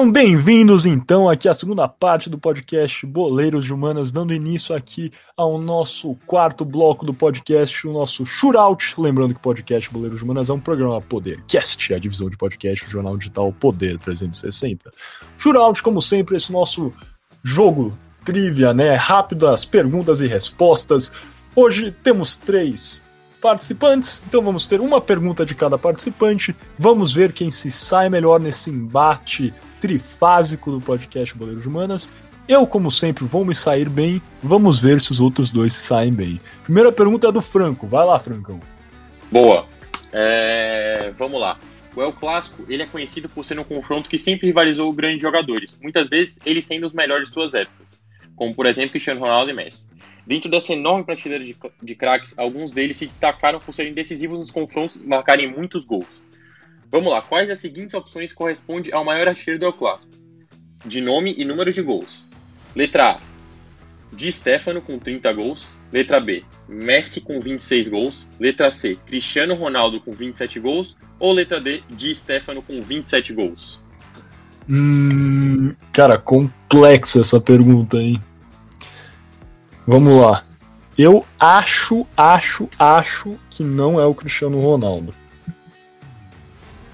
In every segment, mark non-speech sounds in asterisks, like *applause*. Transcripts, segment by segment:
Sejam bem-vindos então aqui à segunda parte do podcast Boleiros de Humanas, dando início aqui ao nosso quarto bloco do podcast, o nosso Shootout. Lembrando que o podcast Boleiros de Humanas é um programa Podercast, a divisão de podcast do jornal digital Poder 360. Shootout, como sempre, esse nosso jogo trivia, né? Rápido as perguntas e respostas. Hoje temos três participantes, então vamos ter uma pergunta de cada participante. Vamos ver quem se sai melhor nesse embate trifásico do podcast Boleiros Humanas. Eu, como sempre, vou me sair bem. Vamos ver se os outros dois se saem bem. Primeira pergunta é do Franco. Vai lá, Francão. Boa. É... Vamos lá. O El Clássico ele é conhecido por ser um confronto que sempre rivalizou grandes jogadores, muitas vezes ele sendo os melhores de suas épocas, como por exemplo Cristiano Ronaldo e Messi. Dentro dessa enorme prateleira de, de craques, alguns deles se destacaram por serem decisivos nos confrontos e marcarem muitos gols. Vamos lá, quais das seguintes opções correspondem ao maior artilheiro do Clássico? De nome e número de gols. Letra A, Di Stefano com 30 gols. Letra B, Messi com 26 gols. Letra C, Cristiano Ronaldo com 27 gols. Ou letra D, Di Stefano com 27 gols? Hum, cara, complexa essa pergunta, hein? Vamos lá. Eu acho, acho, acho que não é o Cristiano Ronaldo.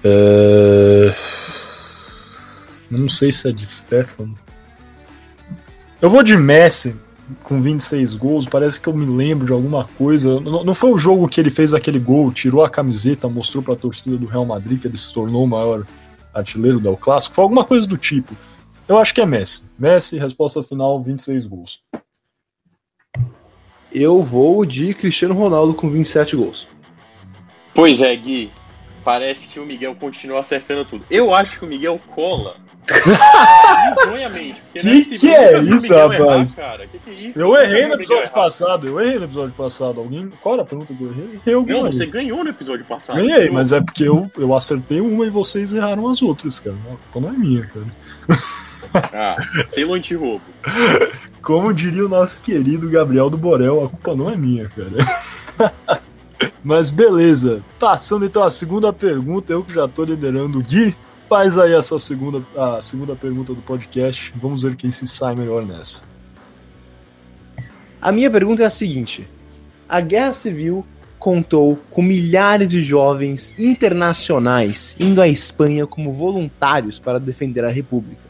É... Não sei se é de Stefano. Eu vou de Messi com 26 gols. Parece que eu me lembro de alguma coisa. Não, foi o jogo que ele fez aquele gol, tirou a camiseta, mostrou para a torcida do Real Madrid que ele se tornou o maior artilheiro do Clássico? Foi alguma coisa do tipo. Eu acho que é Messi. Messi, resposta final: 26 gols. Eu vou de Cristiano Ronaldo com 27 gols. Pois é, Gui parece que o Miguel continua acertando tudo. Eu acho que o Miguel cola. Bizonhamente. *laughs* Que, é, que é isso, rapaz? Errar, que que é isso? Eu errei no episódio passado. Eu errei no episódio passado. Alguém. Qual era a pergunta que eu errei? Eu Não, você ganhou no episódio passado. Ganhei, mas é porque eu, eu acertei uma e vocês erraram as outras, cara. A culpa não é minha, cara. *laughs* *laughs* Ah, selo anti-roubo. Como diria o nosso querido Gabriel do Borel, a culpa não é minha, cara. *laughs* Mas beleza. Passando então a segunda pergunta, eu que já tô liderando o Gui, faz aí a sua segunda, a segunda pergunta do podcast. Vamos ver quem se sai melhor nessa. A minha pergunta é a seguinte: a Guerra Civil contou com milhares de jovens internacionais indo à Espanha como voluntários para defender a República.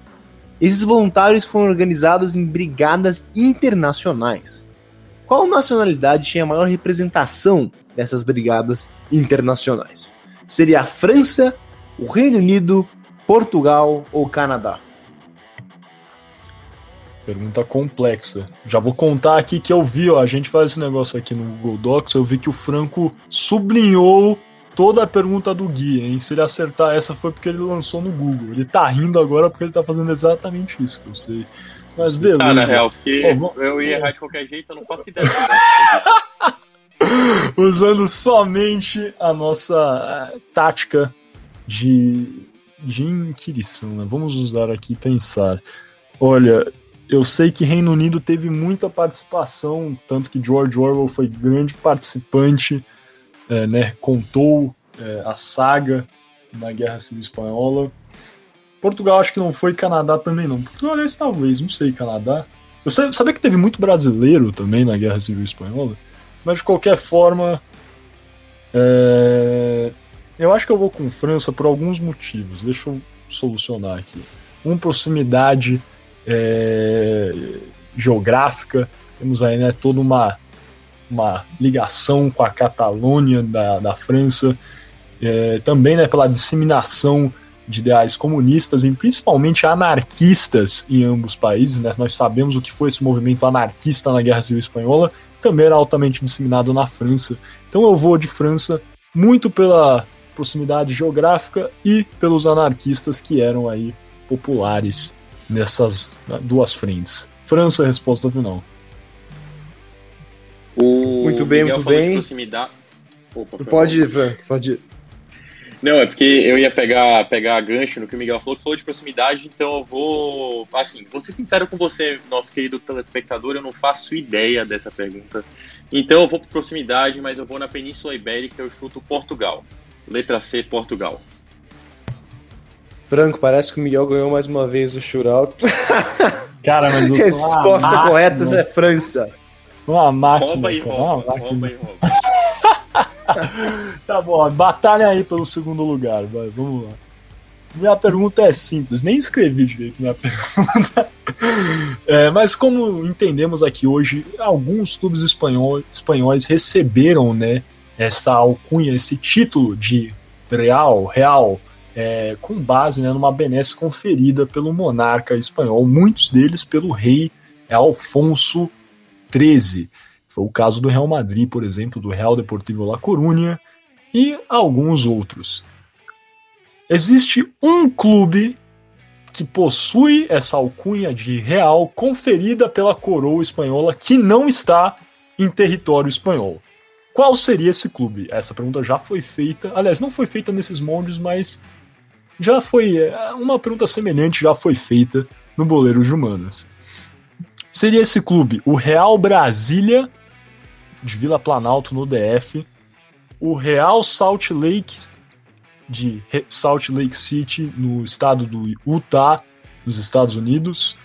Esses voluntários foram organizados em brigadas internacionais. Qual nacionalidade tinha a maior representação dessas brigadas internacionais? Seria a França, o Reino Unido, Portugal ou Canadá? Pergunta complexa. Já vou contar aqui que eu vi, ó, a gente faz esse negócio aqui no Google Docs, eu vi que o Franco sublinhou toda a pergunta do Gui, hein? Se ele acertar essa foi porque ele lançou no Google. Ele tá rindo agora porque ele tá fazendo exatamente isso, que eu sei. Mas beleza. Ah, na real, porque eu ia errar de qualquer jeito, eu não faço ideia. *laughs* Usando somente a nossa uh, tática de, de inquirição, né? Vamos usar aqui e pensar. Olha, eu sei que Reino Unido teve muita participação, tanto que George Orwell foi grande participante, é, né? Contou é, a saga da Guerra Civil Espanhola. Portugal acho que não foi, Canadá também não. Portugal, aliás, talvez, não sei, Canadá. Eu sabia que teve muito brasileiro também na Guerra Civil Espanhola, mas de qualquer forma, é... eu acho que eu vou com França por alguns motivos. Deixa eu solucionar aqui. Um, proximidade é... geográfica, temos aí né, toda uma, uma ligação com a Catalunha da, da França, é... também né, pela disseminação de ideais comunistas e principalmente anarquistas em ambos os países. Né? Nós sabemos o que foi esse movimento anarquista na Guerra Civil Espanhola, também era altamente disseminado na França. Então eu vou de França muito pela proximidade geográfica e pelos anarquistas que eram aí populares nessas duas frentes. França, resposta final. O muito bem, Miguel muito bem. Proximidade... Opa, pode ir, Frank, pode ir. Não, é porque eu ia pegar, pegar gancho no que o Miguel falou, que falou de proximidade, então eu vou. Assim, vou ser sincero com você, nosso querido telespectador, eu não faço ideia dessa pergunta. Então eu vou por proximidade, mas eu vou na Península Ibérica, eu chuto Portugal. Letra C, Portugal. Franco, parece que o Miguel ganhou mais uma vez o shootout. Cara, mas eu *laughs* Resposta correta é França. Uma máquina. Rouba e cara, rouba, uma rouba e rouba. *laughs* Tá bom, batalha aí pelo segundo lugar, vai, vamos lá. Minha pergunta é simples, nem escrevi direito minha *laughs* pergunta. É, mas como entendemos aqui hoje, alguns clubes espanhol- espanhóis receberam né, essa alcunha, esse título de Real, Real, é, com base né, numa benesse conferida pelo monarca espanhol, muitos deles pelo rei Alfonso XIII. Foi o caso do Real Madrid, por exemplo, do Real Deportivo La Coruña e alguns outros. Existe um clube que possui essa alcunha de real conferida pela coroa espanhola que não está em território espanhol. Qual seria esse clube? Essa pergunta já foi feita. Aliás, não foi feita nesses moldes, mas já foi. é, Uma pergunta semelhante já foi feita no Boleiro de Humanas. Seria esse clube o Real Brasília, de Vila Planalto, no DF, o Real Salt Lake, de Salt Lake City, no estado do Utah, nos Estados Unidos,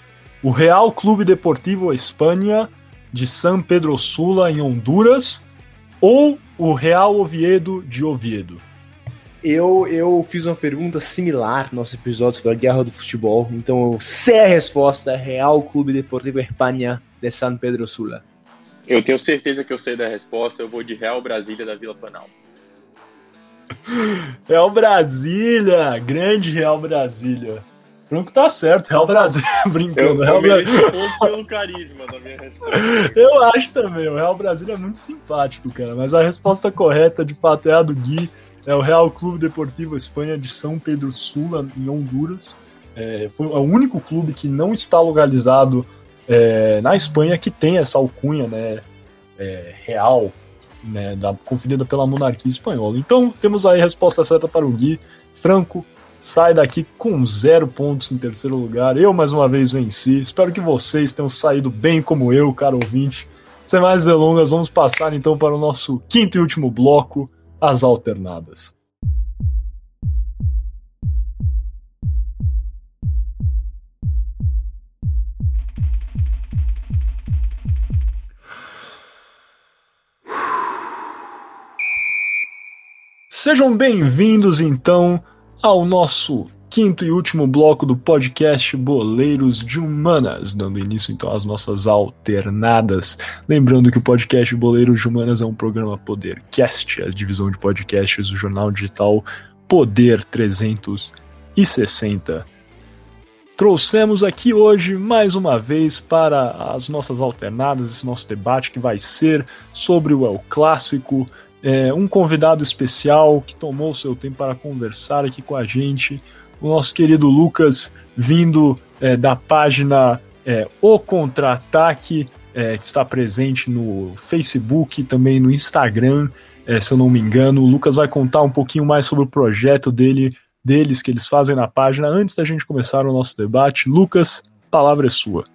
o Real Clube Deportivo Espanha, de San Pedro Sula, em Honduras, ou o Real Oviedo, de Oviedo. Eu, eu fiz uma pergunta similar no nosso episódio sobre a guerra do futebol, então eu sei a resposta: Real Clube Deportivo Espanha de San Pedro Sula. Eu tenho certeza que eu sei da resposta, eu vou de Real Brasília da Vila Planalto. *gasps* Real Brasília, grande Real Brasília. Franco tá certo, Real Brasília, *laughs* brincando. eu Real Brasília. pelo carisma da minha resposta. Eu acho também, o Real Brasília é muito simpático, cara. Mas a resposta correta, de fato, é a do Gui. É o Real Clube Deportivo Espanha de São Pedro Sula, em Honduras. É, foi o único clube que não está localizado é, na Espanha que tem essa alcunha né, é, real, né, da, conferida pela monarquia espanhola. Então, temos aí a resposta certa para o Gui. Franco sai daqui com zero pontos em terceiro lugar. Eu, mais uma vez, venci. Espero que vocês tenham saído bem como eu, caro ouvinte. Sem mais delongas, vamos passar então para o nosso quinto e último bloco, as alternadas. Sejam bem-vindos então ao nosso quinto e último bloco do podcast Boleiros de Humanas, dando início então às nossas alternadas. Lembrando que o podcast Boleiros de Humanas é um programa Podercast, a divisão de podcasts do jornal digital Poder 360. Trouxemos aqui hoje mais uma vez para as nossas alternadas, esse nosso debate que vai ser sobre o El Clássico, é, um convidado especial que tomou o seu tempo para conversar aqui com a gente, o nosso querido Lucas, vindo é, da página é, O Contra-Ataque, é, que está presente no Facebook também no Instagram, é, se eu não me engano. O Lucas vai contar um pouquinho mais sobre o projeto dele, deles que eles fazem na página. Antes da gente começar o nosso debate, Lucas, palavra é sua.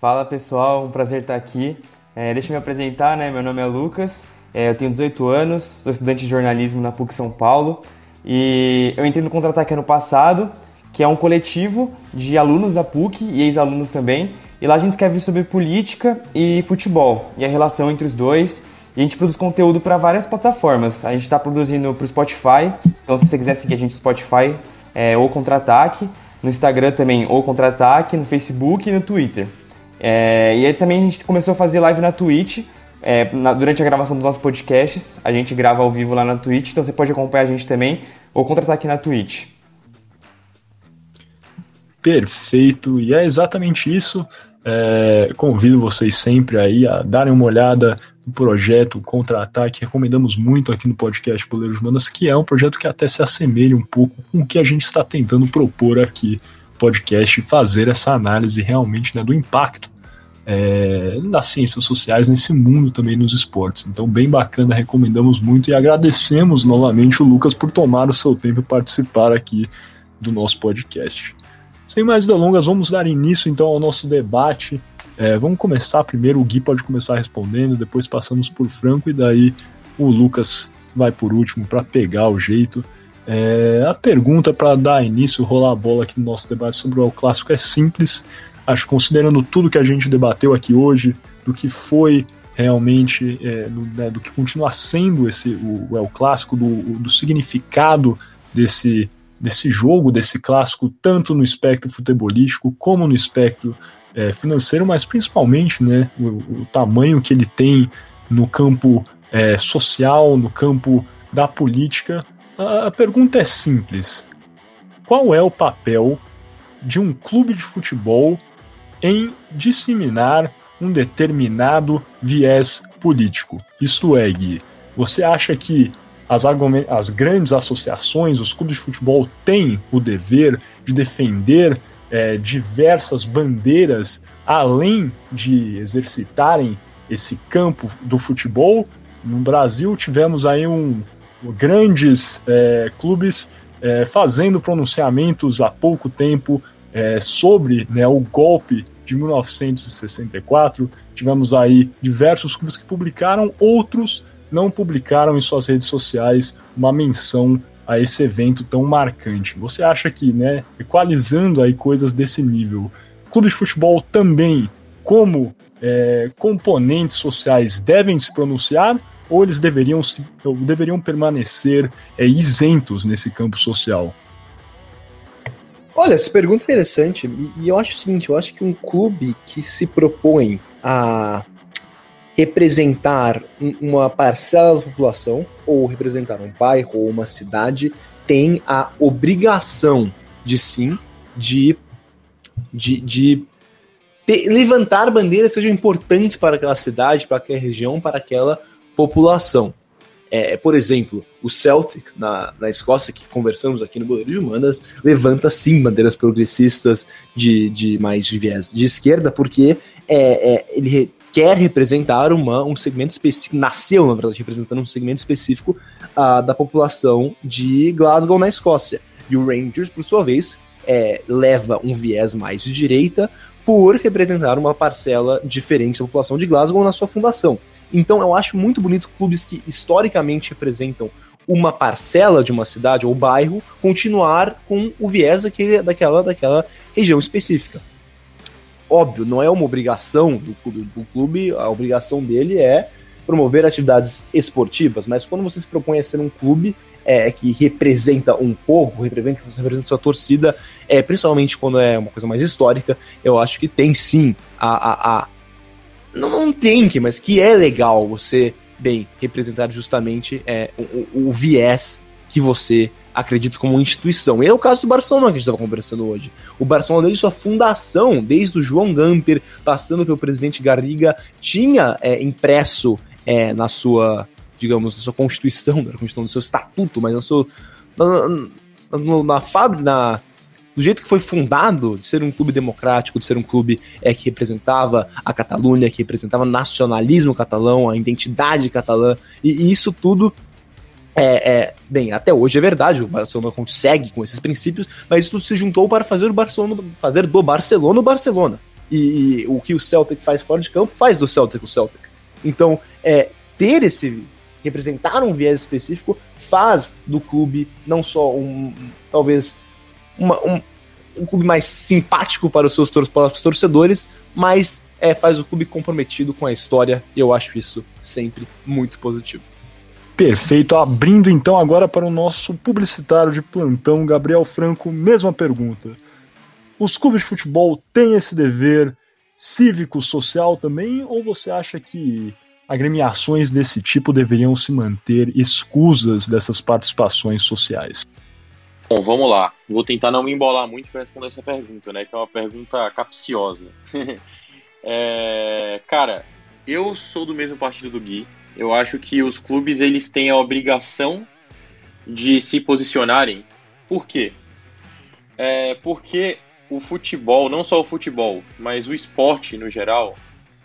Fala pessoal, um prazer estar aqui. É, deixa eu me apresentar, né? Meu nome é Lucas, é, eu tenho 18 anos, sou estudante de jornalismo na PUC São Paulo e eu entrei no Contra-Ataque ano passado, que é um coletivo de alunos da PUC e ex-alunos também, e lá a gente escreve sobre política e futebol e a relação entre os dois. E a gente produz conteúdo para várias plataformas. A gente está produzindo para o Spotify, então se você quiser seguir a gente no Spotify, é o Contra-Ataque, no Instagram também o Contra-Ataque, no Facebook e no Twitter. É, e aí também a gente começou a fazer live na Twitch, é, na- durante a gravação dos nossos podcasts. A gente grava ao vivo lá na Twitch, então você pode acompanhar a gente também ou contratar aqui na Twitch. Perfeito, e é exatamente isso. É, convido vocês sempre aí a darem uma olhada no projeto Contra-Ataque. Recomendamos muito aqui no podcast Poleiros Manas, que é um projeto que até se assemelha um pouco com o que a gente está tentando propor aqui podcast fazer essa análise realmente né, do impacto é, das ciências sociais nesse mundo também nos esportes. Então, bem bacana, recomendamos muito e agradecemos novamente o Lucas por tomar o seu tempo e participar aqui do nosso podcast. Sem mais delongas, vamos dar início então ao nosso debate. É, vamos começar primeiro, o Gui pode começar respondendo, depois passamos por Franco e daí o Lucas vai por último para pegar o jeito. É, a pergunta para dar início, rolar a bola aqui no nosso debate sobre o Clássico é simples. Acho considerando tudo que a gente debateu aqui hoje, do que foi realmente, é, do, né, do, que continua sendo esse o, o Clássico, do, do significado desse, desse jogo, desse clássico, tanto no espectro futebolístico como no espectro é, financeiro, mas principalmente né, o, o, tamanho que ele tem no campo é, social, no campo da política. A, a pergunta é simples: qual é o papel de um clube de futebol em disseminar um determinado viés político? Isto é, Gui, você acha que as, as grandes associações, os clubes de futebol têm o dever de defender é, diversas bandeiras além de exercitarem esse campo do futebol. No Brasil tivemos aí um, grandes é, clubes é, fazendo pronunciamentos há pouco tempo é, sobre né, o golpe de 1964. Tivemos aí diversos clubes que publicaram, outros não publicaram em suas redes sociais uma menção a esse evento tão marcante. Você acha que, né, equalizando aí coisas desse nível, clubes de futebol também, como é, componentes sociais, devem se pronunciar ou eles deveriam, ou deveriam permanecer é, isentos nesse campo social? Olha, essa pergunta é interessante e, eu acho o seguinte, eu acho que um clube que se propõe a representar uma parcela da população, ou representar um bairro ou uma cidade, tem a obrigação de sim de, de, de levantar bandeiras que sejam importantes para aquela cidade, para aquela região, para aquela população. É, por exemplo, o Celtic, na, na Escócia, que conversamos aqui no Boleiro de Humanas, levanta sim bandeiras progressistas de, de mais de viés de esquerda, porque é, é, ele quer representar uma, um segmento específico, nasceu, na verdade, representando um segmento específico uh, da população de Glasgow, na Escócia. E o Rangers, por sua vez, é, leva um viés mais de direita por representar uma parcela diferente da população de Glasgow na sua fundação. Então eu acho muito bonito clubes que historicamente representam uma parcela de uma cidade ou bairro continuar com o viés daquele, daquela, daquela região específica óbvio, não é uma obrigação do clube, do clube, a obrigação dele é promover atividades esportivas, mas quando você se propõe a ser um clube é, que representa um povo, representa, representa sua torcida, é, principalmente quando é uma coisa mais histórica, eu acho que tem sim a. a, a não, não tem que, mas que é legal você, bem, representar justamente é, o, o viés que você acredito como instituição. E é o caso do Barcelona que a gente estava conversando hoje. O Barcelona, desde sua fundação, desde o João Gamper, passando pelo presidente Garriga, tinha é, impresso é, na sua, digamos, na sua constituição, *laughs* na constituição do seu estatuto, mas na sua. na, na, na fábrica, na, do jeito que foi fundado, de ser um clube democrático, de ser um clube é, que representava a Catalunha, que representava o nacionalismo catalão, a identidade catalã, e, e isso tudo é, é, bem, até hoje é verdade, o Barcelona consegue com esses princípios, mas isso tudo se juntou para fazer o Barcelona, fazer do Barcelona o Barcelona. E, e, o que o Celtic faz fora de campo faz do Celtic o Celtic. Então, é, ter esse representar um viés específico faz do clube não só um talvez uma, um, um clube mais simpático para os seus tor torcedores, mas é, faz o clube comprometido com a história. E eu acho isso sempre muito positivo. Perfeito. Abrindo então agora para o nosso publicitário de plantão, Gabriel Franco, mesma pergunta. Os clubes de futebol têm esse dever cívico-social também, ou você acha que agremiações desse tipo deveriam se manter escusas dessas participações sociais? Bom, vamos lá. Vou tentar não me embolar muito para responder essa pergunta, né? Que é uma pergunta capciosa. *laughs* é, cara, eu sou do mesmo partido do Gui. Eu acho que os clubes eles têm a obrigação de se posicionarem. Por quê? É porque o futebol, não só o futebol, mas o esporte no geral,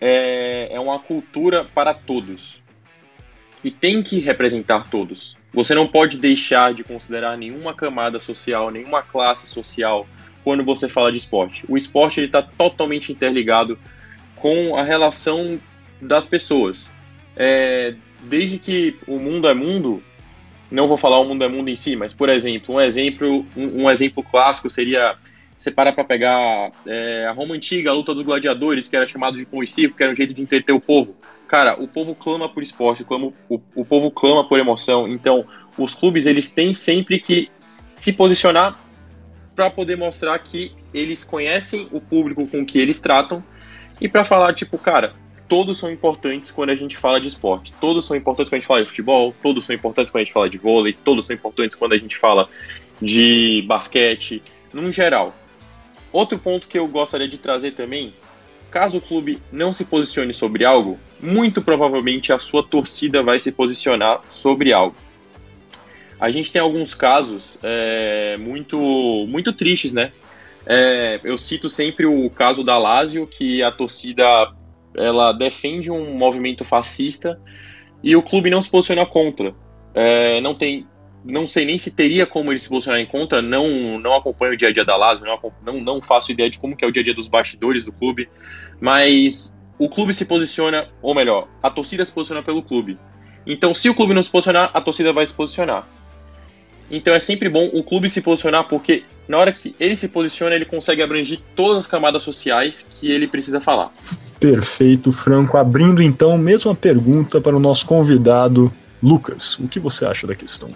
é, é uma cultura para todos. E tem que representar todos. Você não pode deixar de considerar nenhuma camada social, nenhuma classe social quando você fala de esporte. O esporte está totalmente interligado com a relação das pessoas é, desde que o mundo é mundo, não vou falar o mundo é mundo em si, mas por exemplo, um exemplo, um, um exemplo clássico seria você parar para pegar é, a Roma antiga, a luta dos gladiadores, que era chamado de pão e circo, que era um jeito de entreter o povo. Cara, o povo clama por esporte, o, clama, o, o povo clama por emoção. Então, os clubes eles têm sempre que se posicionar para poder mostrar que eles conhecem o público com que eles tratam e para falar tipo, cara, todos são importantes quando a gente fala de esporte. Todos são importantes quando a gente fala de futebol, todos são importantes quando a gente fala de vôlei, todos são importantes quando a gente fala de basquete, num geral. Outro ponto que eu gostaria de trazer também, caso o clube não se posicione sobre algo, muito provavelmente a sua torcida vai se posicionar sobre algo. A gente tem alguns casos é, muito, muito tristes, né? É, eu cito sempre o caso da Lazio, que a torcida ela defende um movimento fascista e o clube não se posiciona contra. É, não tem, não sei nem se teria como ele se posicionar em contra. Não, não acompanho o dia a dia da Lazio, não, não, faço ideia de como que é o dia a dia dos bastidores do clube, mas o clube se posiciona, ou melhor, a torcida se posiciona pelo clube. Então, se o clube não se posicionar, a torcida vai se posicionar. Então é sempre bom o clube se posicionar, porque na hora que ele se posiciona, ele consegue abranger todas as camadas sociais que ele precisa falar. Perfeito, Franco. Abrindo então, mesma pergunta para o nosso convidado, Lucas. O que você acha da questão?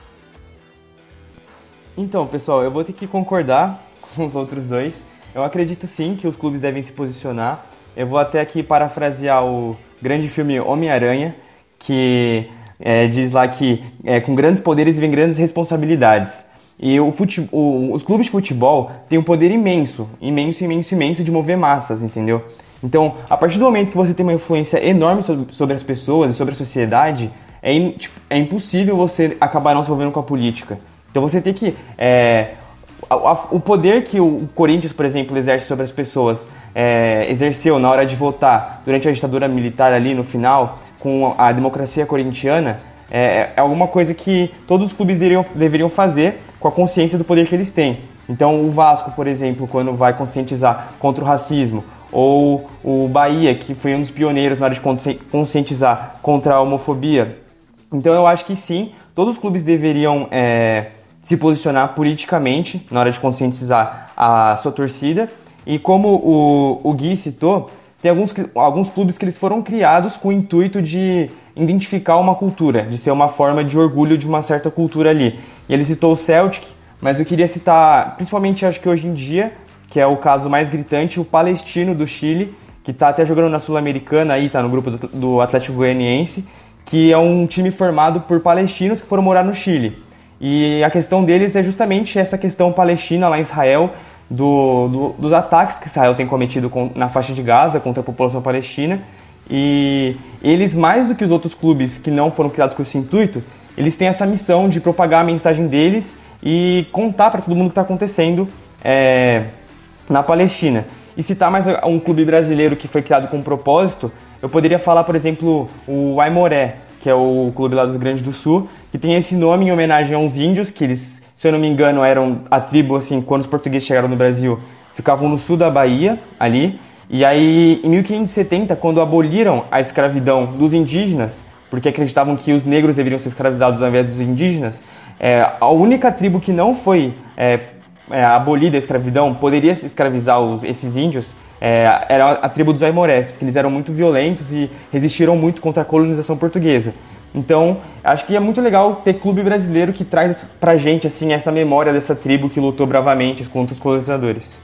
Então, pessoal, eu vou ter que concordar *laughs* com os outros dois. Eu acredito sim que os clubes devem se posicionar. Eu vou até aqui parafrasear o grande filme Homem-Aranha, que é, diz lá que é, com grandes poderes vem grandes responsabilidades. E o fute, o, os clubes de futebol têm um poder imenso, imenso, imenso, imenso de mover massas, entendeu? Então, a partir do momento que você tem uma influência enorme sobre, sobre as pessoas e sobre a sociedade, é, in, tipo, é impossível você acabar não se envolvendo com a política. Então você tem que. É, a, a, o poder que o Corinthians, por exemplo, exerce sobre as pessoas, é, exerceu na hora de votar durante a ditadura militar ali no final, com a democracia corintiana, é, é alguma coisa que todos os clubes deveriam, deveriam fazer com a consciência do poder que eles têm. Então, o Vasco, por exemplo, quando vai conscientizar contra o racismo, ou o Bahia, que foi um dos pioneiros na hora de conscientizar contra a homofobia. Então, eu acho que sim, todos os clubes deveriam é, se posicionar politicamente na hora de conscientizar a sua torcida. E como o, o Gui citou, tem alguns, alguns clubes que eles foram criados com o intuito de identificar uma cultura, de ser uma forma de orgulho de uma certa cultura ali. E ele citou o Celtic, mas eu queria citar, principalmente acho que hoje em dia, que é o caso mais gritante, o Palestino do Chile, que está até jogando na Sul-Americana aí, está no grupo do, do Atlético Goianiense, que é um time formado por palestinos que foram morar no Chile. E a questão deles é justamente essa questão palestina lá em Israel, do, do, dos ataques que Israel tem cometido com, na faixa de Gaza contra a população palestina. E eles, mais do que os outros clubes que não foram criados com esse intuito, eles têm essa missão de propagar a mensagem deles e contar para todo mundo o que está acontecendo é, na Palestina. E citar mais um clube brasileiro que foi criado com um propósito, eu poderia falar, por exemplo, o Aimoré, que é o clube lá do Rio Grande do Sul, que tem esse nome em homenagem a uns índios, que eles, se eu não me engano, eram a tribo, assim, quando os portugueses chegaram no Brasil, ficavam no sul da Bahia, ali. E aí, em 1570, quando aboliram a escravidão dos indígenas, porque acreditavam que os negros deveriam ser escravizados ao invés dos indígenas, é, a única tribo que não foi é, é, abolida a escravidão, poderia escravizar os, esses índios, é, era a tribo dos Aimorés, porque eles eram muito violentos e resistiram muito contra a colonização portuguesa. Então, acho que é muito legal ter clube brasileiro que traz pra gente assim essa memória dessa tribo que lutou bravamente contra os colonizadores.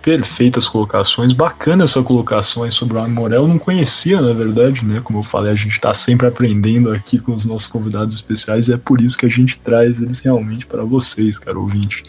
Perfeitas colocações, bacana essa colocação sobre o Amorel, eu não conhecia na verdade, né? Como eu falei, a gente está sempre aprendendo aqui com os nossos convidados especiais e é por isso que a gente traz eles realmente para vocês, cara ouvinte.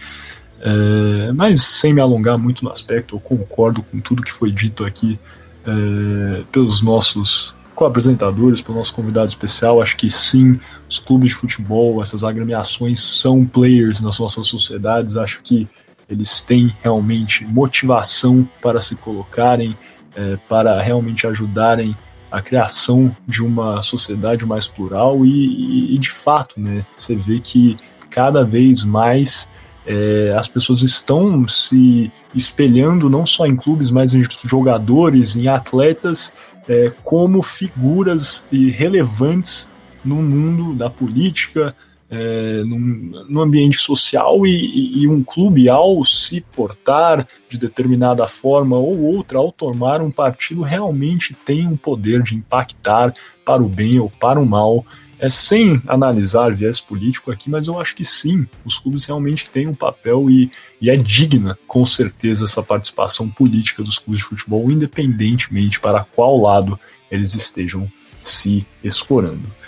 É, mas sem me alongar muito no aspecto, eu concordo com tudo que foi dito aqui é, pelos nossos co-apresentadores, pelo nosso convidado especial. Acho que sim, os clubes de futebol, essas agremiações são players nas nossas sociedades. Acho que eles têm realmente motivação para se colocarem, é, para realmente ajudarem a criação de uma sociedade mais plural e, e, e de fato, né, você vê que cada vez mais é, as pessoas estão se espelhando não só em clubes, mas em jogadores, em atletas, é, como figuras relevantes no mundo da política, é, no ambiente social e, e, um clube, ao se portar de determinada forma ou outra, ao tomar um partido, realmente tem um poder de impactar para o bem ou para o mal. É, sem analisar viés político aqui, mas eu acho que sim, os clubes realmente têm um papel e, e é digna, com certeza, essa participação política dos clubes de futebol, independentemente para qual lado eles estejam se escorando.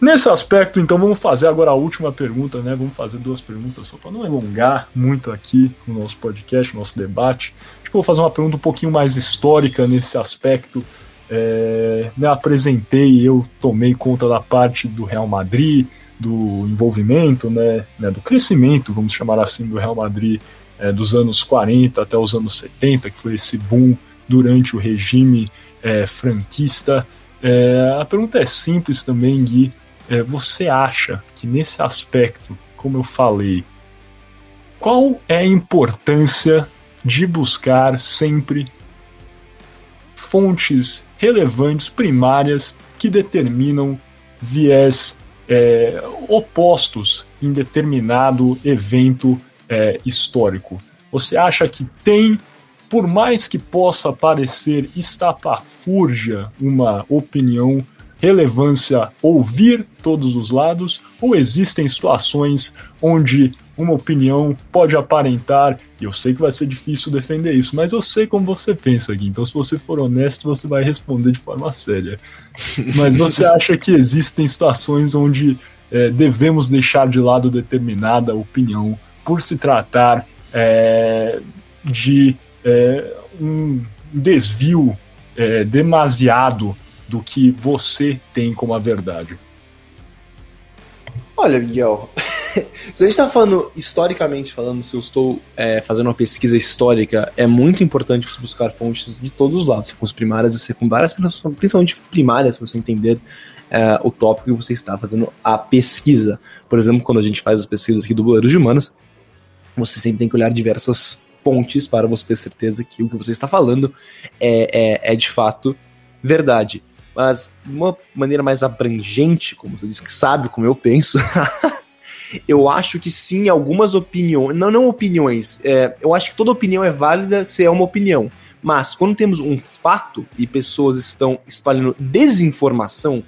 Nesse aspecto, então, vamos fazer agora a última pergunta, né? Vamos fazer duas perguntas só para não alongar muito aqui o nosso podcast, o nosso debate. Acho que vou fazer uma pergunta um pouquinho mais histórica nesse aspecto. É, né, apresentei, eu tomei conta da parte do Real Madrid, do envolvimento, né, né do crescimento, vamos chamar assim, do Real Madrid é, dos anos 40 até os anos 70, que foi esse boom durante o regime é, franquista. É, a pergunta é simples também, Gui é, você acha que nesse aspecto, como eu falei, qual é a importância de buscar sempre fontes relevantes, primárias, que determinam viés é, opostos em determinado evento é, histórico? Você acha que tem, por mais que possa parecer estapafúrdia uma opinião relevância ouvir todos os lados, ou existem situações onde uma opinião pode aparentar, e eu sei que vai ser difícil defender isso, mas eu sei como você pensa aqui, então se você for honesto, você vai responder de forma séria. *laughs* Mas você acha que existem situações onde é, devemos deixar de lado determinada opinião por se tratar é, de é, um desvio é, demasiado do que você tem como a verdade? Olha, Miguel, *laughs* se a gente está falando historicamente, falando se eu estou é, fazendo uma pesquisa histórica, é muito importante você buscar fontes de todos os lados, fontes primárias e secundárias, principalmente primárias, para você entender é, o tópico que você está fazendo a pesquisa. Por exemplo, quando a gente faz as pesquisas aqui do Boleiro de Humanas, você sempre tem que olhar diversas fontes para você ter certeza que o que você está falando é, é, é de fato verdade. Mas de uma maneira mais abrangente, como você disse, que sabe como eu penso, *laughs* eu acho que sim, algumas opiniões, não, não opiniões, é, eu acho que toda opinião é válida se é uma opinião. Mas quando temos um fato e pessoas estão espalhando desinformação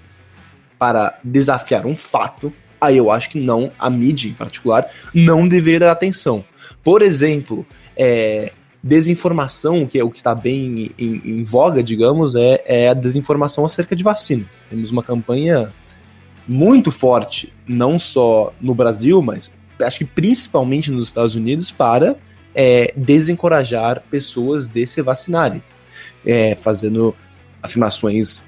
para desafiar um fato, aí eu acho que não, a mídia em particular, não deveria dar atenção. Por exemplo, é, desinformação, que é o que está bem em, em, voga, digamos, é, é a desinformação acerca de vacinas. Temos uma campanha muito forte, não só no Brasil, mas acho que principalmente nos Estados Unidos, para é, desencorajar pessoas de se vacinarem, é, fazendo afirmações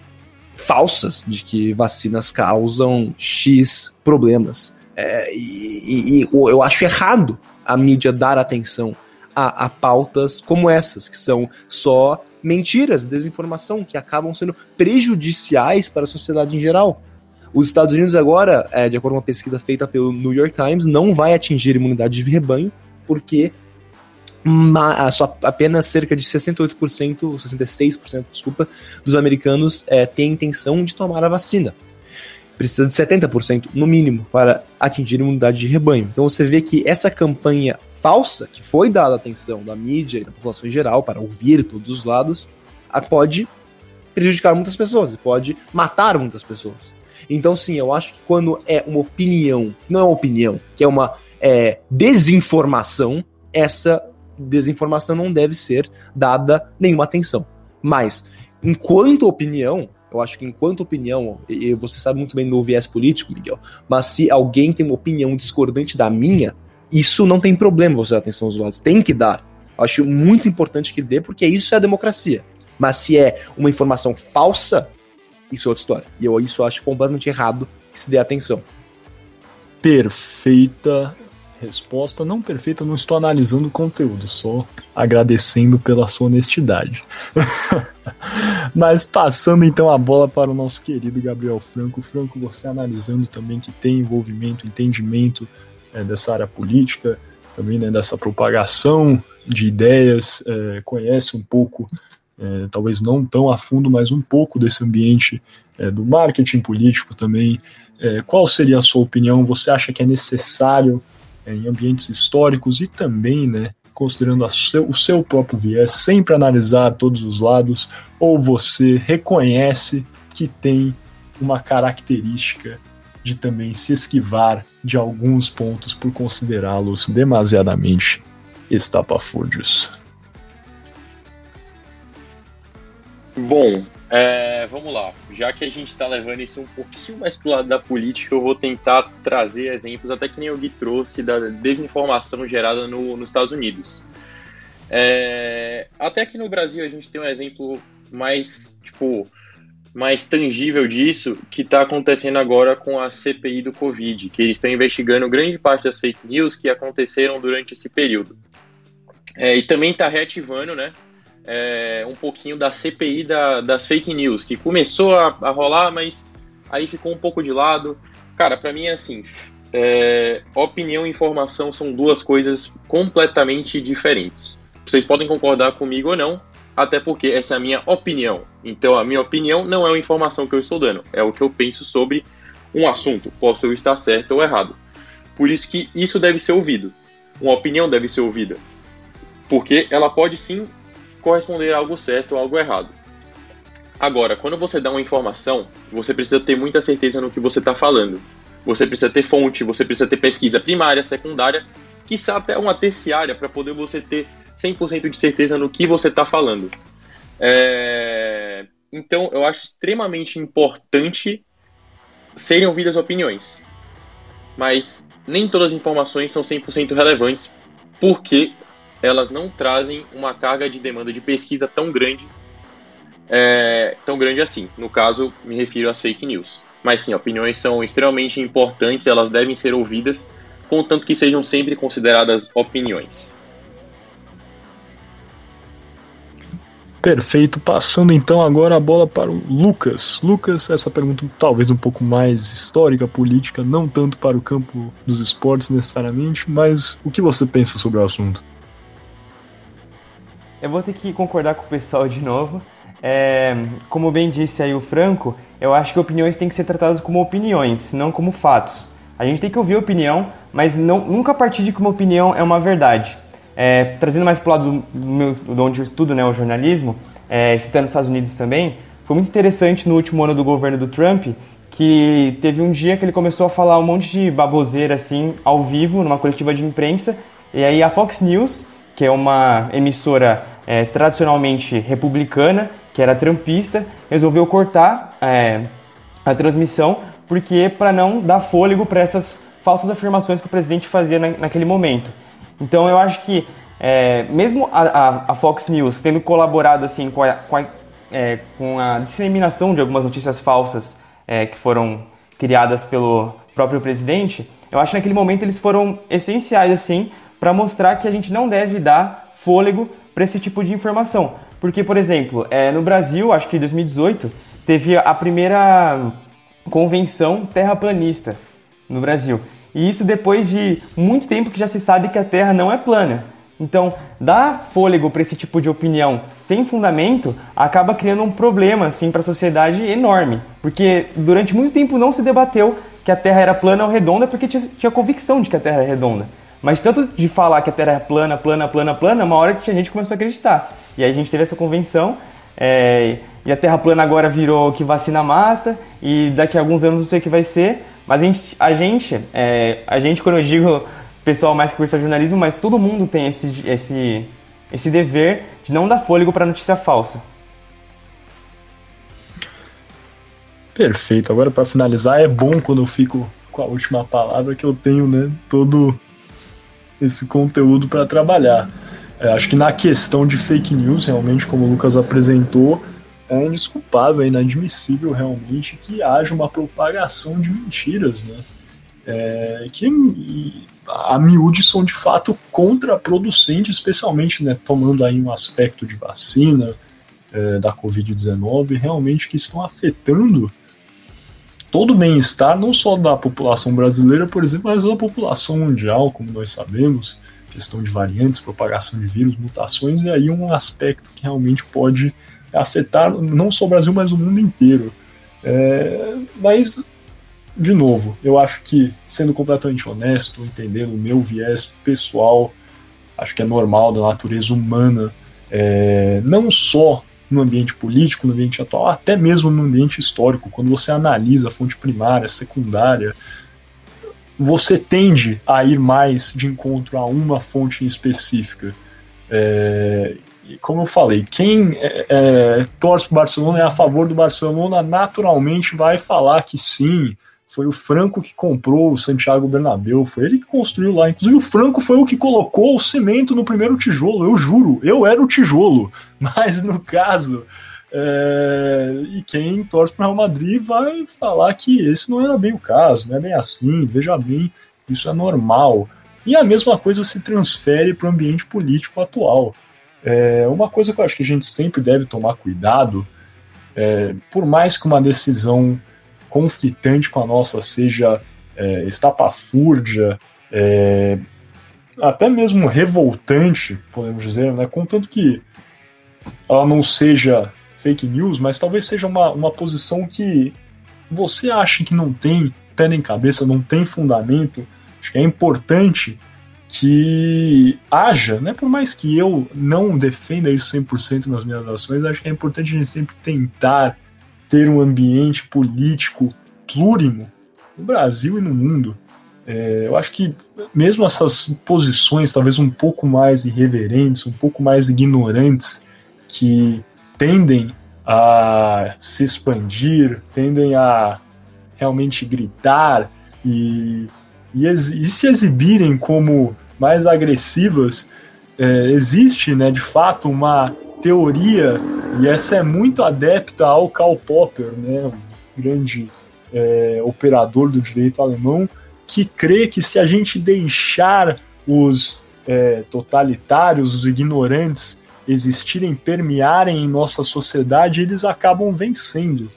falsas de que vacinas causam X problemas. É, e, e, eu acho errado a mídia dar atenção a, a pautas como essas, que são só mentiras, desinformação, que acabam sendo prejudiciais para a sociedade em geral. Os Estados Unidos agora, é, de acordo com uma pesquisa feita pelo New York Times, não vai atingir imunidade de rebanho, porque só apenas cerca de 68%, 66%, desculpa, dos americanos é, têm intenção de tomar a vacina. Precisa de 70% no mínimo para atingir imunidade de rebanho. Então você vê que essa campanha falsa, que foi dada atenção da mídia e da população em geral para ouvir todos os lados, pode prejudicar muitas pessoas, pode matar muitas pessoas. Então, sim, eu acho que quando é uma opinião, não é uma opinião, que é uma é, desinformação, essa desinformação não deve ser dada nenhuma atenção. Mas, enquanto opinião, eu acho que enquanto opinião, e você sabe muito bem no viés político, Miguel, mas se alguém tem uma opinião discordante da minha, isso não tem problema você dar atenção aos lados, tem que dar. Eu acho muito importante que dê, porque isso é a democracia. Mas se é uma informação falsa, isso é outra história. E eu isso acho completamente errado que se dê atenção. Perfeita resposta. Não perfeita, não estou analisando o conteúdo, só agradecendo pela sua honestidade. *laughs* Mas passando então a bola para o nosso querido Gabriel Franco. Franco, você analisando também que tem envolvimento, entendimento é, dessa área política, também né, dessa propagação de ideias, é, conhece um pouco é, talvez não tão a fundo, mas um pouco desse ambiente é, do marketing político também. É, qual seria a sua opinião? Você acha que é necessário é, em ambientes históricos e também, né, considerando seu, o seu próprio viés, sempre analisar todos os lados, ou você reconhece que tem uma característica de também se esquivar de alguns pontos por considerá-los demasiadamente estapafúrdios? Bom, é, vamos lá. Já que a gente está levando isso um pouquinho mais para o lado da política, eu vou tentar trazer exemplos, até que nem o Gui trouxe, da desinformação gerada no, nos Estados Unidos. É, até que no Brasil a gente tem um exemplo mais, tipo, mais tangível disso que está acontecendo agora com a CPI do Covid, que eles estão investigando grande parte das fake news que aconteceram durante esse período. É, e também está reativando, né, é, um pouquinho da CPI da, das fake news, que começou a, a, rolar, mas aí ficou um pouco de lado. Cara, para mim é assim: é, opinião e informação são duas coisas completamente diferentes. Vocês podem concordar comigo ou não, até porque essa é a minha opinião. Então, a minha opinião não é uma informação que eu estou dando, é o que eu penso sobre um assunto. Posso eu estar certo ou errado. Por isso que isso deve ser ouvido. Uma opinião deve ser ouvida. Porque ela pode sim corresponder a algo certo ou algo errado. Agora, quando você dá uma informação, você precisa ter muita certeza no que você está falando. Você precisa ter fonte, você precisa ter pesquisa primária, secundária, quiçá até uma terciária, para poder você ter 100% de certeza no que você está falando. É... Então, eu acho extremamente importante serem ouvidas opiniões. Mas nem todas as informações são 100% relevantes, porque elas não trazem uma carga de demanda de pesquisa tão grande, é, tão grande assim. No caso, me refiro às fake news. Mas sim, opiniões são extremamente importantes, elas devem ser ouvidas, contanto que sejam sempre consideradas opiniões. Perfeito. Passando então agora a bola para o Lucas. Lucas, essa pergunta talvez um pouco mais histórica, política, não tanto para o campo dos esportes necessariamente, mas o que você pensa sobre o assunto? Eu vou ter que concordar com o pessoal de novo. É, como bem disse aí o Franco, eu acho que opiniões têm que ser tratadas como opiniões, não como fatos. A gente tem que ouvir opinião, mas não, nunca a partir de que uma opinião é uma verdade. É, trazendo mais para o lado do, meu, de onde eu estudo, né, o jornalismo, é, citando os Estados Unidos também, foi muito interessante no último ano do governo do Trump que teve um dia que ele começou a falar um monte de baboseira assim, ao vivo, numa coletiva de imprensa, e aí a Fox News, que é uma emissora é, tradicionalmente republicana, que era trampista, resolveu cortar é, a transmissão porque para não dar fôlego para essas falsas afirmações que o presidente fazia na, naquele momento. Então eu acho que é, mesmo a, a, a, Fox News tendo colaborado assim com a, com a, é, com a disseminação de algumas notícias falsas é, que foram criadas pelo próprio presidente, eu acho que naquele momento eles foram essenciais assim para mostrar que a gente não deve dar fôlego para esse tipo de informação. Porque, por exemplo, é, no Brasil, acho que em 2018, teve a primeira convenção terraplanista no Brasil. E isso depois de muito tempo que já se sabe que a Terra não é plana. Então, dar fôlego para esse tipo de opinião sem fundamento acaba criando um problema assim para a sociedade enorme, porque durante muito tempo não se debateu que a Terra era plana ou redonda porque tinha, tinha convicção de que a Terra era redonda. Mas tanto de falar que a Terra é plana, plana, plana, plana, uma hora que a gente começou a acreditar. E aí a gente teve essa convenção, é, e a Terra plana agora virou que vacina mata, e daqui a alguns anos não sei o que vai ser. Mas a gente, a gente, é, a gente quando eu digo pessoal mais que cursa jornalismo, mas todo mundo tem esse, esse, esse dever de não dar fôlego para notícia falsa. Perfeito. Agora para finalizar, é bom quando eu fico com a última palavra que eu tenho, né, todo esse conteúdo para trabalhar. É, acho que na questão de fake news, realmente, como o Lucas apresentou, é indesculpável, é inadmissível realmente que haja uma propagação de mentiras, né? É, que a miúde são de fato contraproducentes, especialmente né, tomando aí um aspecto de vacina é, da Covid-19, realmente que estão afetando todo o bem-estar, não só da população brasileira, por exemplo, mas da população mundial, como nós sabemos. questão de variantes, propagação de vírus, mutações, e aí um aspecto que realmente pode afetar não só o Brasil, mas o mundo inteiro. É, mas, de novo, eu acho que, sendo completamente honesto, entendendo o meu viés pessoal, acho que é normal da natureza humana, é, não só no ambiente político, no ambiente atual, até mesmo no ambiente histórico, quando você analisa a fonte primária, secundária, você tende a ir mais de encontro a uma fonte específica. É, como eu falei, quem é, é, torce para o Barcelona é a favor do Barcelona, naturalmente vai falar que sim, foi o Franco que comprou o Santiago Bernabéu, foi ele que construiu lá. Inclusive, o Franco foi o que colocou o cimento no primeiro tijolo, eu juro, eu era o tijolo. *laughs* Mas no caso, é, e quem torce para o Real Madrid vai falar que esse não era bem o caso, não é bem assim, veja bem, isso é normal. E a mesma coisa se transfere para o ambiente político atual. É, uma coisa que eu acho que a gente sempre deve tomar cuidado, é, por mais que uma decisão conflitante com a nossa seja é, estapafúrdia, é, até mesmo revoltante, podemos dizer, né? contanto que ela não seja fake news, mas talvez seja uma, uma posição que você acha que não tem pé nem cabeça, não tem fundamento. Acho que é importante que haja, né? Por mais que eu não defenda isso 100% nas minhas ações, acho que é importante a gente sempre tentar ter um ambiente político plurimo no Brasil e no mundo. É, eu acho que mesmo essas posições talvez um pouco mais irreverentes, um pouco mais ignorantes, que tendem a se expandir, tendem a realmente gritar e, e, e se exibirem como mais agressivas, é, existe, né, de fato, uma teoria, e essa é muito adepta ao Karl Popper, né, um grande é, operador do direito alemão, que crê que se a gente deixar os é, totalitários, os ignorantes, existirem, permearem em nossa sociedade, eles acabam vencendo.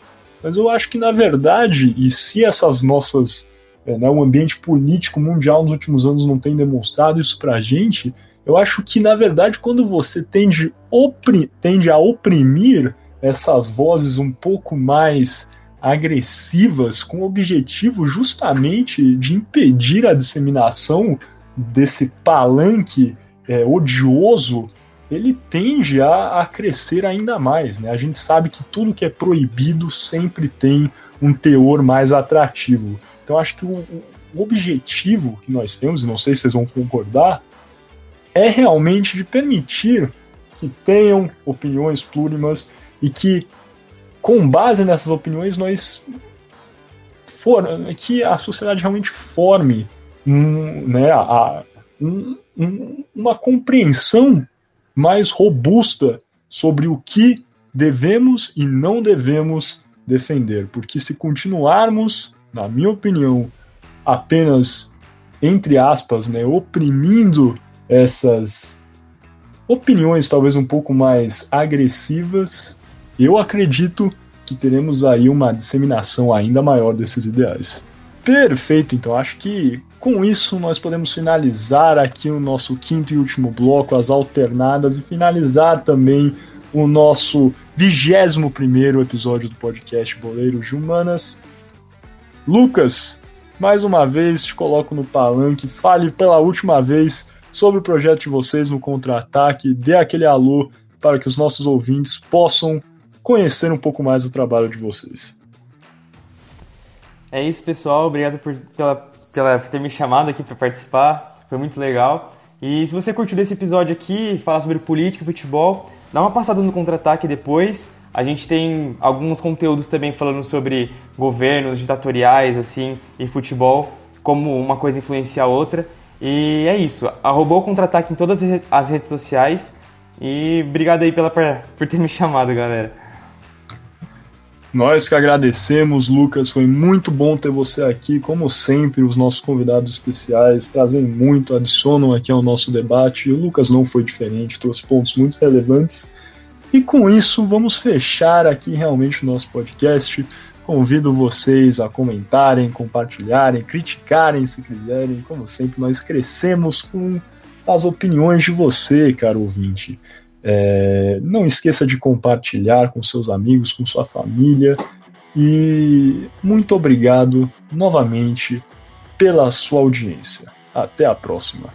Mas eu acho que, na verdade, e se essas nossas. É, né, o ambiente político mundial nos últimos anos não tem demonstrado isso pra gente, eu acho que, na verdade, quando você tende, opri tende a oprimir essas vozes um pouco mais agressivas, com o objetivo justamente de impedir a disseminação desse palanque é, odioso ele tende a, a, crescer ainda mais. Né? A gente sabe que tudo que é proibido sempre tem um teor mais atrativo. Então acho que o, o objetivo que nós temos, e não sei se vocês vão concordar, é realmente de permitir que tenham opiniões plurimas e que, com base nessas opiniões, nós for, que a sociedade realmente forme um, né, a, um, um, uma compreensão mais robusta sobre o que devemos e não devemos defender. Porque se continuarmos, na minha opinião, apenas, entre aspas, né, oprimindo essas opiniões talvez um pouco mais agressivas, eu acredito que teremos aí uma disseminação ainda maior desses ideais. Perfeito, então acho que com isso, nós podemos finalizar aqui o nosso quinto e último bloco, as alternadas, e finalizar também o nosso vigésimo primeiro episódio do podcast Boleiros de Humanas. Lucas, mais uma vez te coloco no palanque, fale pela última vez sobre o projeto de vocês no Contra-Ataque, dê aquele alô para que os nossos ouvintes possam conhecer um pouco mais o trabalho de vocês. É isso, pessoal. Obrigado por, pela, pela, por ter me chamado aqui para participar. Foi muito legal. E se você curtiu desse episódio aqui, falar sobre política e futebol, dá uma passada no contra-ataque depois. A gente tem alguns conteúdos também falando sobre governos ditatoriais assim e futebol, como uma coisa influencia a outra. E é isso. Arrobou contra-ataque em todas as redes sociais. E obrigado aí pela, por ter me chamado, galera. Nós que agradecemos, Lucas. Foi muito bom ter você aqui. Como sempre, os nossos convidados especiais trazem muito, adicionam aqui ao nosso debate. E o Lucas não foi diferente, trouxe pontos muito relevantes. E com isso, vamos fechar aqui realmente o nosso podcast. Convido vocês a comentarem, compartilharem, criticarem se quiserem. Como sempre, nós crescemos com as opiniões de você, caro ouvinte. É, não esqueça de compartilhar com seus amigos, com sua família. E muito obrigado novamente pela sua audiência. Até a próxima.